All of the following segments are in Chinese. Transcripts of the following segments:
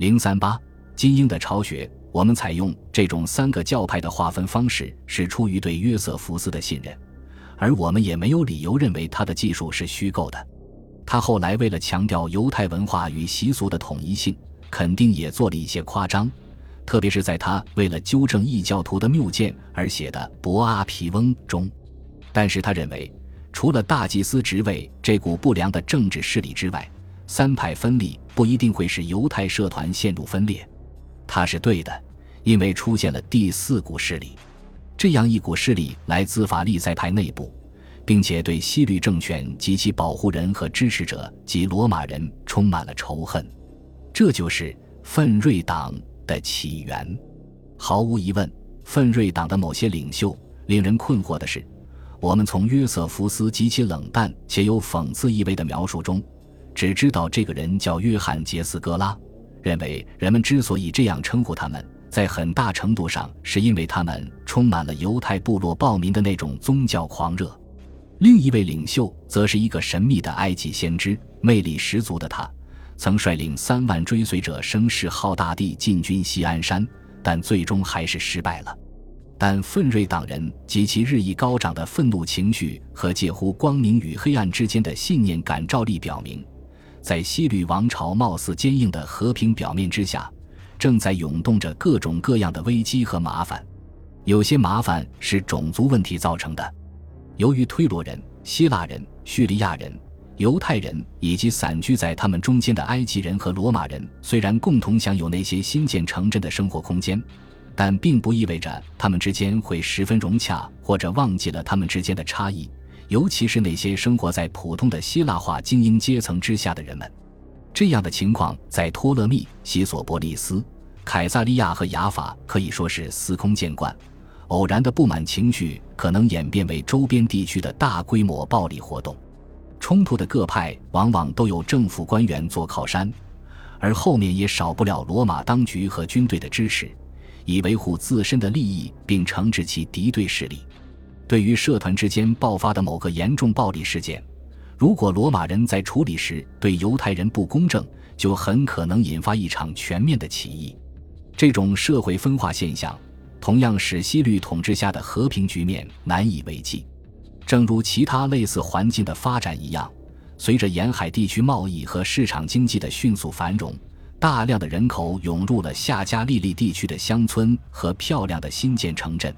零三八精英的巢穴。我们采用这种三个教派的划分方式，是出于对约瑟夫斯的信任，而我们也没有理由认为他的技术是虚构的。他后来为了强调犹太文化与习俗的统一性，肯定也做了一些夸张，特别是在他为了纠正异教徒的谬见而写的《博阿皮翁》中。但是他认为，除了大祭司职位这股不良的政治势力之外，三派分立不一定会使犹太社团陷入分裂。他是对的，因为出现了第四股势力，这样一股势力来自法利赛派内部，并且对西律政权及其保护人和支持者及罗马人充满了仇恨，这就是奋锐党的起源。毫无疑问，奋锐党的某些领袖令人困惑的是，我们从约瑟夫斯极其冷淡且有讽刺意味的描述中，只知道这个人叫约翰·杰斯戈拉。认为人们之所以这样称呼他们，在很大程度上是因为他们充满了犹太部落暴民的那种宗教狂热。另一位领袖则是一个神秘的埃及先知，魅力十足的他，曾率领三万追随者声势浩大地进军锡安山，但最终还是失败了。但奋锐党人及其日益高涨的愤怒情绪和介乎光明与黑暗之间的信念感召力表明。在西律王朝貌似坚硬的和平表面之下，正在涌动着各种各样的危机和麻烦。有些麻烦是种族问题造成的，由于推罗人、希腊人、叙利亚人、犹太人以及散居在他们中间的埃及人和罗马人，虽然共同享有那些新建城镇的生活空间，但并不意味着他们之间会十分融洽，或者忘记了他们之间的差异。尤其是那些生活在普通的希腊化精英阶层之下的人们，这样的情况在托勒密、西索波利斯、凯撒利亚和雅法可以说是司空见惯。偶然的不满情绪可能演变为周边地区的大规模暴力活动。冲突的各派往往都有政府官员做靠山，而后面也少不了罗马当局和军队的支持，以维护自身的利益并惩治其敌对势力。对于社团之间爆发的某个严重暴力事件，如果罗马人在处理时对犹太人不公正，就很可能引发一场全面的起义。这种社会分化现象，同样使西律统治下的和平局面难以为继。正如其他类似环境的发展一样，随着沿海地区贸易和市场经济的迅速繁荣，大量的人口涌入了夏加利利地区的乡村和漂亮的新建城镇。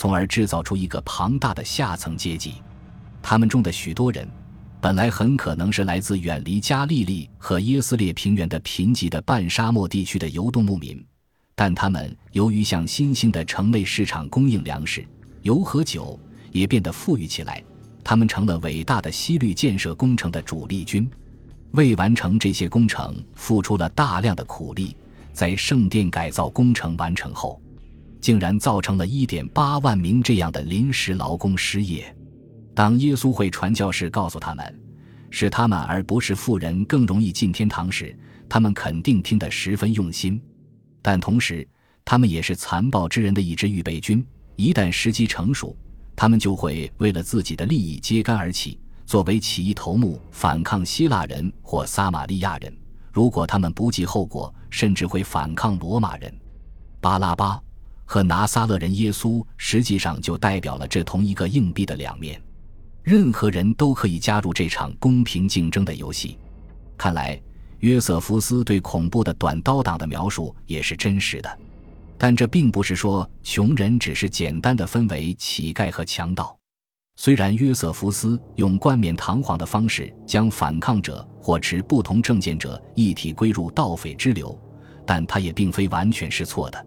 从而制造出一个庞大的下层阶级，他们中的许多人，本来很可能是来自远离加利利和耶斯列平原的贫瘠的半沙漠地区的游动牧民，但他们由于向新兴的城内市场供应粮食、油和酒，也变得富裕起来。他们成了伟大的西律建设工程的主力军，为完成这些工程付出了大量的苦力。在圣殿改造工程完成后。竟然造成了一点八万名这样的临时劳工失业。当耶稣会传教士告诉他们，是他们而不是富人更容易进天堂时，他们肯定听得十分用心。但同时，他们也是残暴之人的一支预备军。一旦时机成熟，他们就会为了自己的利益揭竿而起，作为起义头目反抗希腊人或撒玛利亚人。如果他们不计后果，甚至会反抗罗马人。巴拉巴。和拿撒勒人耶稣实际上就代表了这同一个硬币的两面，任何人都可以加入这场公平竞争的游戏。看来约瑟夫斯对恐怖的短刀党的描述也是真实的，但这并不是说穷人只是简单的分为乞丐和强盗。虽然约瑟夫斯用冠冕堂皇的方式将反抗者或持不同政见者一体归入盗匪之流，但他也并非完全是错的。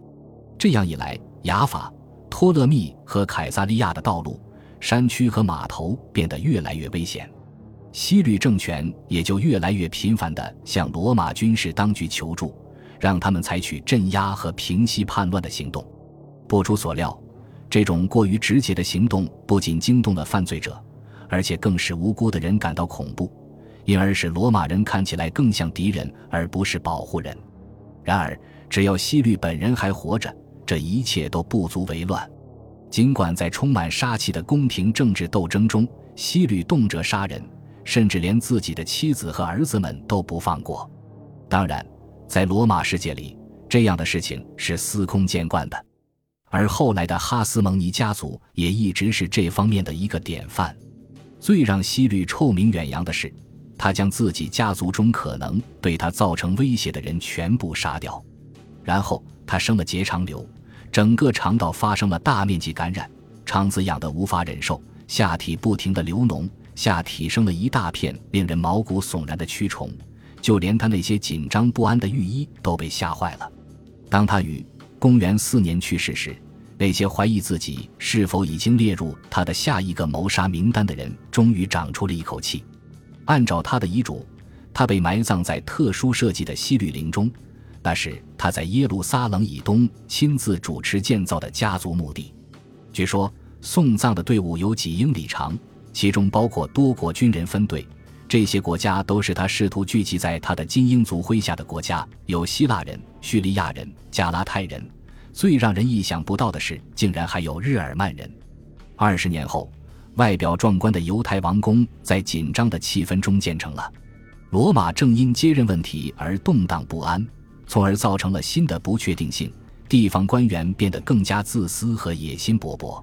这样一来，雅法、托勒密和凯撒利亚的道路、山区和码头变得越来越危险，西律政权也就越来越频繁地向罗马军事当局求助，让他们采取镇压和平息叛乱的行动。不出所料，这种过于直接的行动不仅惊动了犯罪者，而且更使无辜的人感到恐怖，因而使罗马人看起来更像敌人而不是保护人。然而，只要西律本人还活着，这一切都不足为乱，尽管在充满杀气的宫廷政治斗争中，西律动辄杀人，甚至连自己的妻子和儿子们都不放过。当然，在罗马世界里，这样的事情是司空见惯的。而后来的哈斯蒙尼家族也一直是这方面的一个典范。最让西律臭名远扬的是，他将自己家族中可能对他造成威胁的人全部杀掉，然后他生了结肠瘤，整个肠道发生了大面积感染，肠子痒得无法忍受，下体不停地流脓，下体生了一大片令人毛骨悚然的蛆虫，就连他那些紧张不安的御医都被吓坏了。当他于公元四年去世时，那些怀疑自己是否已经列入他的下一个谋杀名单的人，终于长出了一口气。按照他的遗嘱，他被埋葬在特殊设计的西律陵中，那是他在耶路撒冷以东亲自主持建造的家族墓地。据说送葬的队伍有几英里长，其中包括多国军人分队，这些国家都是他试图聚集在他的精英族麾下的国家，有希腊人、叙利亚人、加拉泰人。最让人意想不到的是，竟然还有日耳曼人。二十年后，外表壮观的犹太王宫在紧张的气氛中建成了。罗马正因接任问题而动荡不安，从而造成了新的不确定性。地方官员变得更加自私和野心勃勃。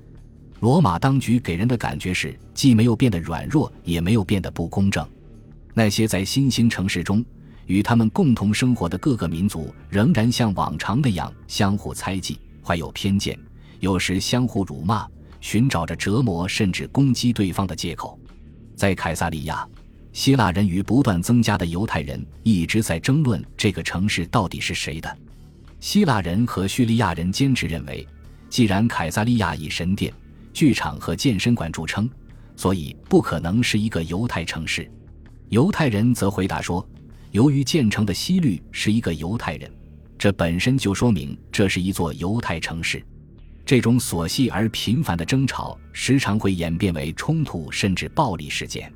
罗马当局给人的感觉是，既没有变得软弱，也没有变得不公正。那些在新兴城市中。与他们共同生活的各个民族仍然像往常那样相互猜忌、怀有偏见，有时相互辱骂，寻找着折磨甚至攻击对方的借口。在凯撒利亚，希腊人与不断增加的犹太人一直在争论这个城市到底是谁的。希腊人和叙利亚人坚持认为，既然凯撒利亚以神殿、剧场和健身馆著称，所以不可能是一个犹太城市。犹太人则回答说。由于建成的西律是一个犹太人，这本身就说明这是一座犹太城市。这种琐细而频繁的争吵时常会演变为冲突甚至暴力事件。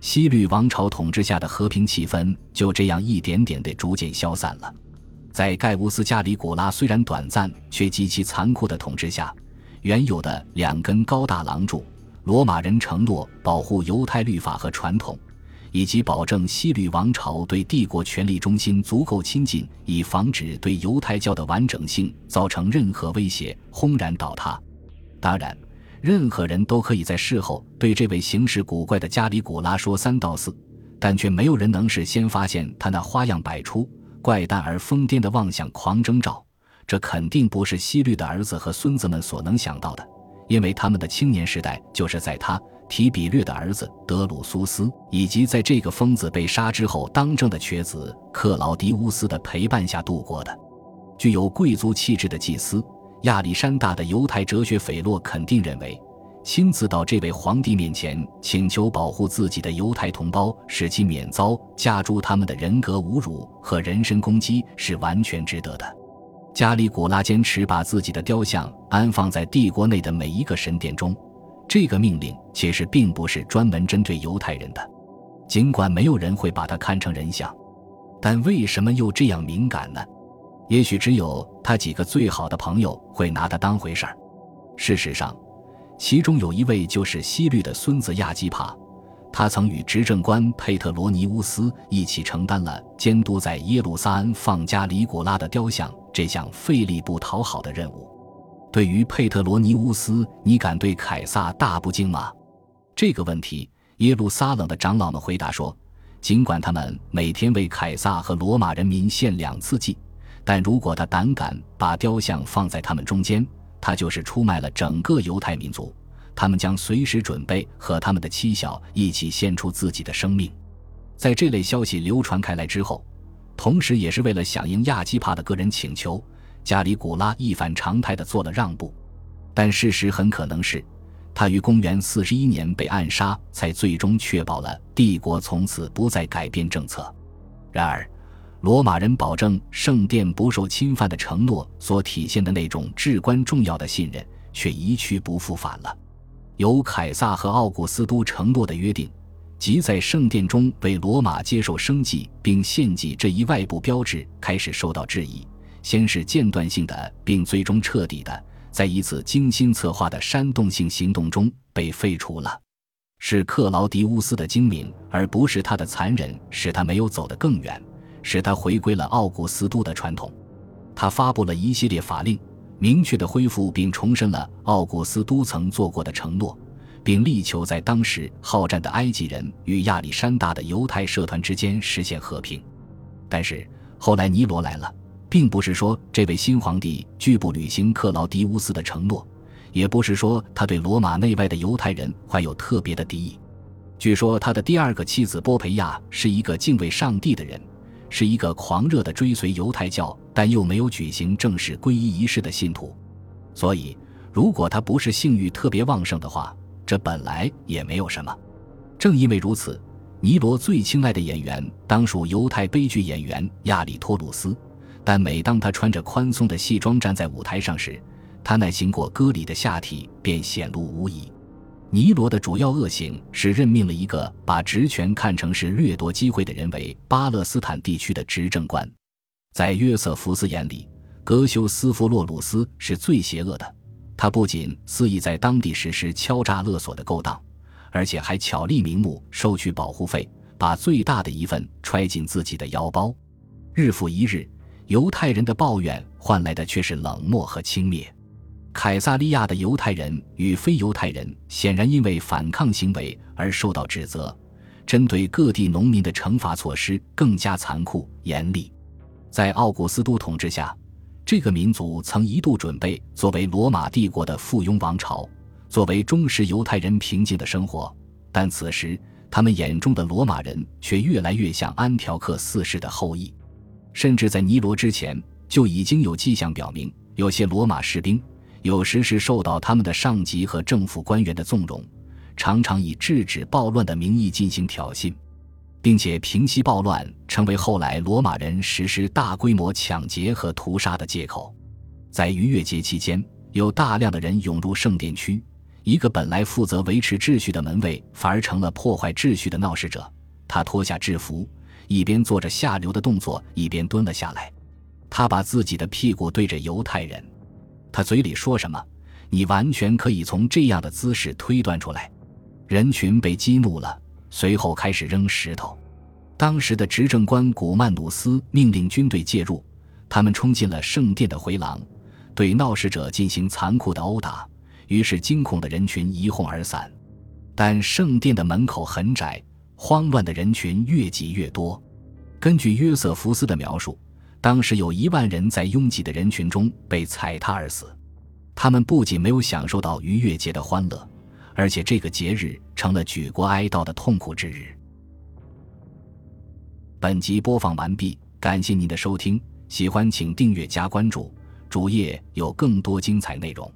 西律王朝统治下的和平气氛就这样一点点地逐渐消散了。在盖乌斯·加里古拉虽然短暂却极其残酷的统治下，原有的两根高大廊柱——罗马人承诺保护犹太律法和传统。以及保证西律王朝对帝国权力中心足够亲近，以防止对犹太教的完整性造成任何威胁，轰然倒塌。当然，任何人都可以在事后对这位行事古怪的加里古拉说三道四，但却没有人能事先发现他那花样百出、怪诞而疯癫的妄想狂征兆。这肯定不是西律的儿子和孙子们所能想到的，因为他们的青年时代就是在他。提比略的儿子德鲁苏斯，以及在这个疯子被杀之后当政的瘸子克劳迪乌斯的陪伴下度过的。具有贵族气质的祭司亚历山大的犹太哲学斐洛肯定认为，亲自到这位皇帝面前请求保护自己的犹太同胞，使其免遭加诸他们的人格侮辱和人身攻击，是完全值得的。加里古拉坚持把自己的雕像安放在帝国内的每一个神殿中。这个命令其实并不是专门针对犹太人的，尽管没有人会把它看成人像，但为什么又这样敏感呢？也许只有他几个最好的朋友会拿他当回事儿。事实上，其中有一位就是西律的孙子亚基帕，他曾与执政官佩特罗尼乌斯一起承担了监督在耶路撒冷放加里古拉的雕像这项费力不讨好的任务。对于佩特罗尼乌斯，你敢对凯撒大不敬吗？这个问题，耶路撒冷的长老们回答说：尽管他们每天为凯撒和罗马人民献两次祭，但如果他胆敢把雕像放在他们中间，他就是出卖了整个犹太民族。他们将随时准备和他们的妻小一起献出自己的生命。在这类消息流传开来之后，同时也是为了响应亚基帕的个人请求。加里古拉一反常态地做了让步，但事实很可能是，他于公元四十一年被暗杀，才最终确保了帝国从此不再改变政策。然而，罗马人保证圣殿不受侵犯的承诺所体现的那种至关重要的信任，却一去不复返了。由凯撒和奥古斯都承诺的约定，即在圣殿中为罗马接受生祭并献祭这一外部标志，开始受到质疑。先是间断性的，并最终彻底的，在一次精心策划的煽动性行动中被废除了。是克劳迪乌斯的精明，而不是他的残忍，使他没有走得更远，使他回归了奥古斯都的传统。他发布了一系列法令，明确地恢复并重申了奥古斯都曾做过的承诺，并力求在当时好战的埃及人与亚历山大的犹太社团之间实现和平。但是后来尼罗来了，并不是说这位新皇帝拒不履行克劳迪乌斯的承诺，也不是说他对罗马内外的犹太人怀有特别的敌意。据说他的第二个妻子波培亚是一个敬畏上帝的人，是一个狂热的追随犹太教但又没有举行正式皈依仪式的信徒。所以，如果他不是性欲特别旺盛的话，这本来也没有什么。正因为如此，尼罗最青睐的演员当属犹太悲剧演员亚里托鲁斯。但每当他穿着宽松的戏装站在舞台上时，他那行过割礼的下体便显露无遗。尼罗的主要恶行是任命了一个把职权看成是掠夺机会的人为巴勒斯坦地区的执政官。在约瑟夫斯眼里，格修斯夫洛鲁斯是最邪恶的。他不仅肆意在当地实施敲诈勒索的勾当，而且还巧立名目收取保护费，把最大的一份揣进自己的腰包。日复一日，犹太人的抱怨换来的却是冷漠和轻蔑。凯撒利亚的犹太人与非犹太人显然因为反抗行为而受到指责，针对各地农民的惩罚措施更加残酷严厉。在奥古斯都统治下，这个民族曾一度准备作为罗马帝国的附庸王朝，作为忠实犹太人平静的生活。但此时，他们眼中的罗马人却越来越像安条克四世的后裔，甚至在尼罗之前就已经有迹象表明，有些罗马士兵。有时是受到他们的上级和政府官员的纵容，常常以制止暴乱的名义进行挑衅，并且平息暴乱成为后来罗马人实施大规模抢劫和屠杀的借口。在逾越节期间，有大量的人涌入圣殿区，一个本来负责维持秩序的门卫反而成了破坏秩序的闹事者。他脱下制服，一边做着下流的动作，一边蹲了下来。他把自己的屁股对着犹太人。他嘴里说什么，你完全可以从这样的姿势推断出来。人群被激怒了，随后开始扔石头。当时的执政官古曼努斯命令军队介入，他们冲进了圣殿的回廊，对闹事者进行残酷的殴打。于是惊恐的人群一哄而散。但圣殿的门口很窄，慌乱的人群越挤越多。根据约瑟夫斯的描述。当时有一万人在拥挤的人群中被踩踏而死，他们不仅没有享受到逾越节的欢乐，而且这个节日成了举国哀悼的痛苦之日。本集播放完毕，感谢您的收听，喜欢请订阅加关注，主页有更多精彩内容。